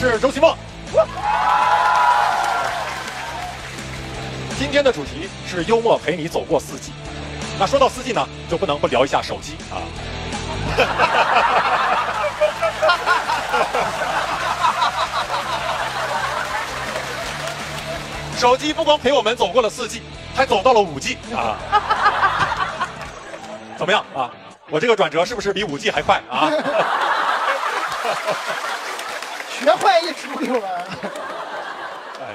是周奇墨。今天的主题是幽默陪你走过四季。那说到四季呢，就不能不聊一下手机啊。手机不光陪我们走过了四季，还走到了五 G 啊！怎么样啊？我这个转折是不是比五 G 还快啊？学坏一出溜了。哎，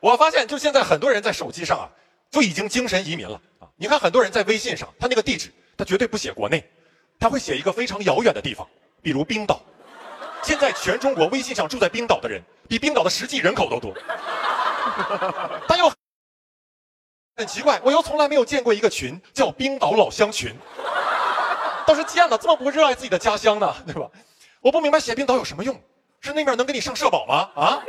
我发现就现在很多人在手机上啊，就已经精神移民了啊！你看很多人在微信上，他那个地址他绝对不写国内，他会写一个非常遥远的地方，比如冰岛。现在全中国微信上住在冰岛的人，比冰岛的实际人口都多。但又很奇怪，我又从来没有见过一个群叫冰岛老乡群。倒是见了，这么不热爱自己的家乡呢，对吧？我不明白写冰岛有什么用，是那面能给你上社保吗？啊？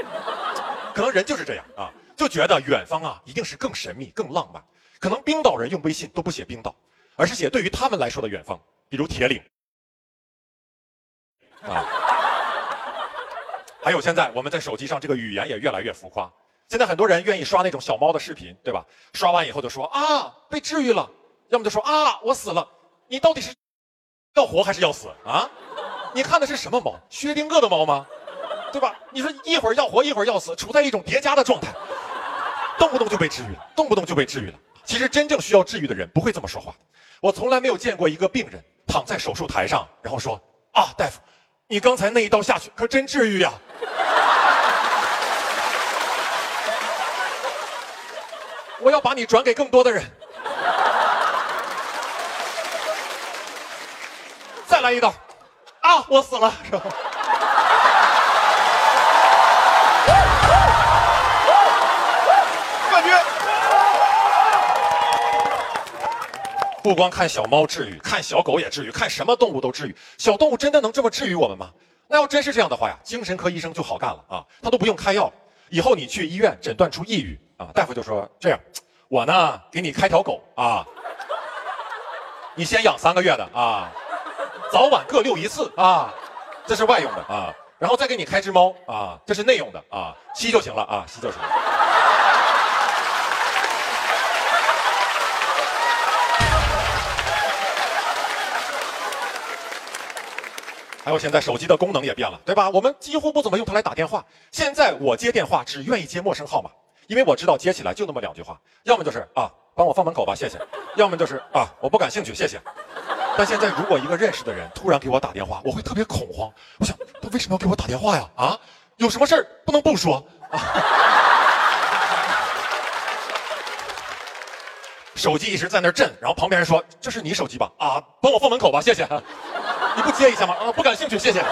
可能人就是这样啊，就觉得远方啊一定是更神秘、更浪漫。可能冰岛人用微信都不写冰岛，而是写对于他们来说的远方，比如铁岭啊。还有现在我们在手机上这个语言也越来越浮夸。现在很多人愿意刷那种小猫的视频，对吧？刷完以后就说啊被治愈了，要么就说啊我死了。你到底是要活还是要死啊？你看的是什么猫？薛定谔的猫吗？对吧？你说一会儿要活一会儿要死，处在一种叠加的状态，动不动就被治愈了，动不动就被治愈了。其实真正需要治愈的人不会这么说话。我从来没有见过一个病人躺在手术台上，然后说啊大夫，你刚才那一刀下去可真治愈呀。我要把你转给更多的人。再来一刀，啊，我死了，是吧？冠军。不光看小猫治愈，看小狗也治愈，看什么动物都治愈。小动物真的能这么治愈我们吗？那要真是这样的话呀，精神科医生就好干了啊，他都不用开药。以后你去医院诊断出抑郁啊，大夫就说这样，我呢给你开条狗啊，你先养三个月的啊，早晚各遛一次啊，这是外用的啊，然后再给你开只猫啊，这是内用的啊，吸就行了啊，吸就行了。还有现在手机的功能也变了，对吧？我们几乎不怎么用它来打电话。现在我接电话只愿意接陌生号码，因为我知道接起来就那么两句话，要么就是啊，帮我放门口吧，谢谢；要么就是啊，我不感兴趣，谢谢。但现在如果一个认识的人突然给我打电话，我会特别恐慌。我想他为什么要给我打电话呀？啊，有什么事儿不能不说啊？手机一直在那震，然后旁边人说：“这是你手机吧？啊，帮我放门口吧，谢谢。”你不接一下吗？啊，不感兴趣，谢谢。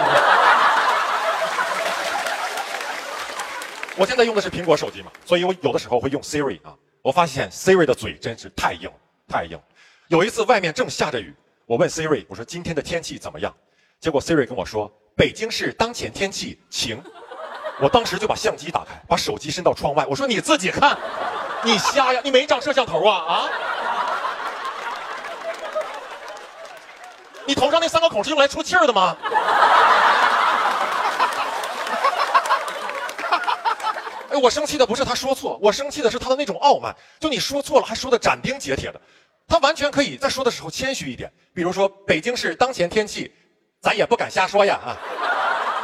我现在用的是苹果手机嘛，所以我有的时候会用 Siri 啊。我发现 Siri 的嘴真是太硬，太硬。有一次外面正下着雨，我问 Siri，我说今天的天气怎么样？结果 Siri 跟我说北京市当前天气晴。我当时就把相机打开，把手机伸到窗外，我说你自己看，你瞎呀？你没长摄像头啊？啊？你头上那三个孔是用来出气儿的吗？哎，我生气的不是他说错，我生气的是他的那种傲慢。就你说错了，还说的斩钉截铁的，他完全可以在说的时候谦虚一点。比如说北京市当前天气，咱也不敢瞎说呀啊，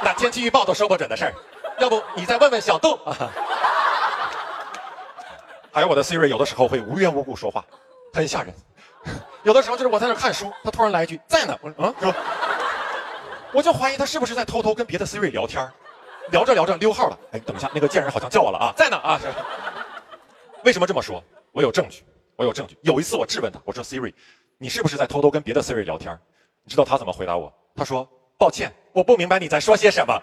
那天气预报都说不准的事儿，要不你再问问小杜啊。还有我的 Siri 有的时候会无缘无故说话，很吓人。有的时候就是我在那看书，他突然来一句在呢，我说嗯，是吧？我就怀疑他是不是在偷偷跟别的 Siri 聊天聊着聊着溜号了。哎，等一下，那个贱人好像叫我了啊，在呢啊。为什么这么说？我有证据，我有证据。有一次我质问他，我说 Siri，你是不是在偷偷跟别的 Siri 聊天你知道他怎么回答我？他说抱歉，我不明白你在说些什么。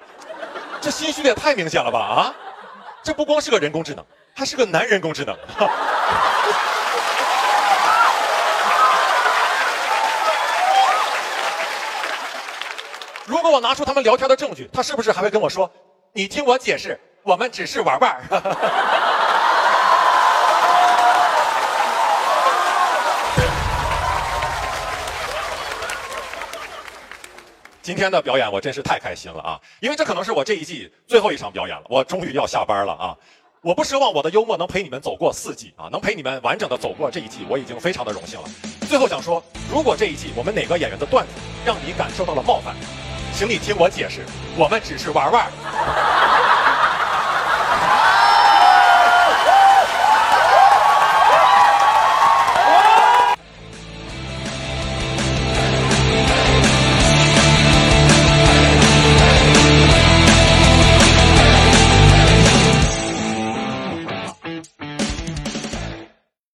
这心虚的也太明显了吧啊！这不光是个人工智能，还是个男人工智能。如果我拿出他们聊天的证据，他是不是还会跟我说：“你听我解释，我们只是玩玩。”今天的表演我真是太开心了啊！因为这可能是我这一季最后一场表演了，我终于要下班了啊！我不奢望我的幽默能陪你们走过四季啊，能陪你们完整的走过这一季，我已经非常的荣幸了。最后想说，如果这一季我们哪个演员的段子让你感受到了冒犯，请你听我解释，我们只是玩玩。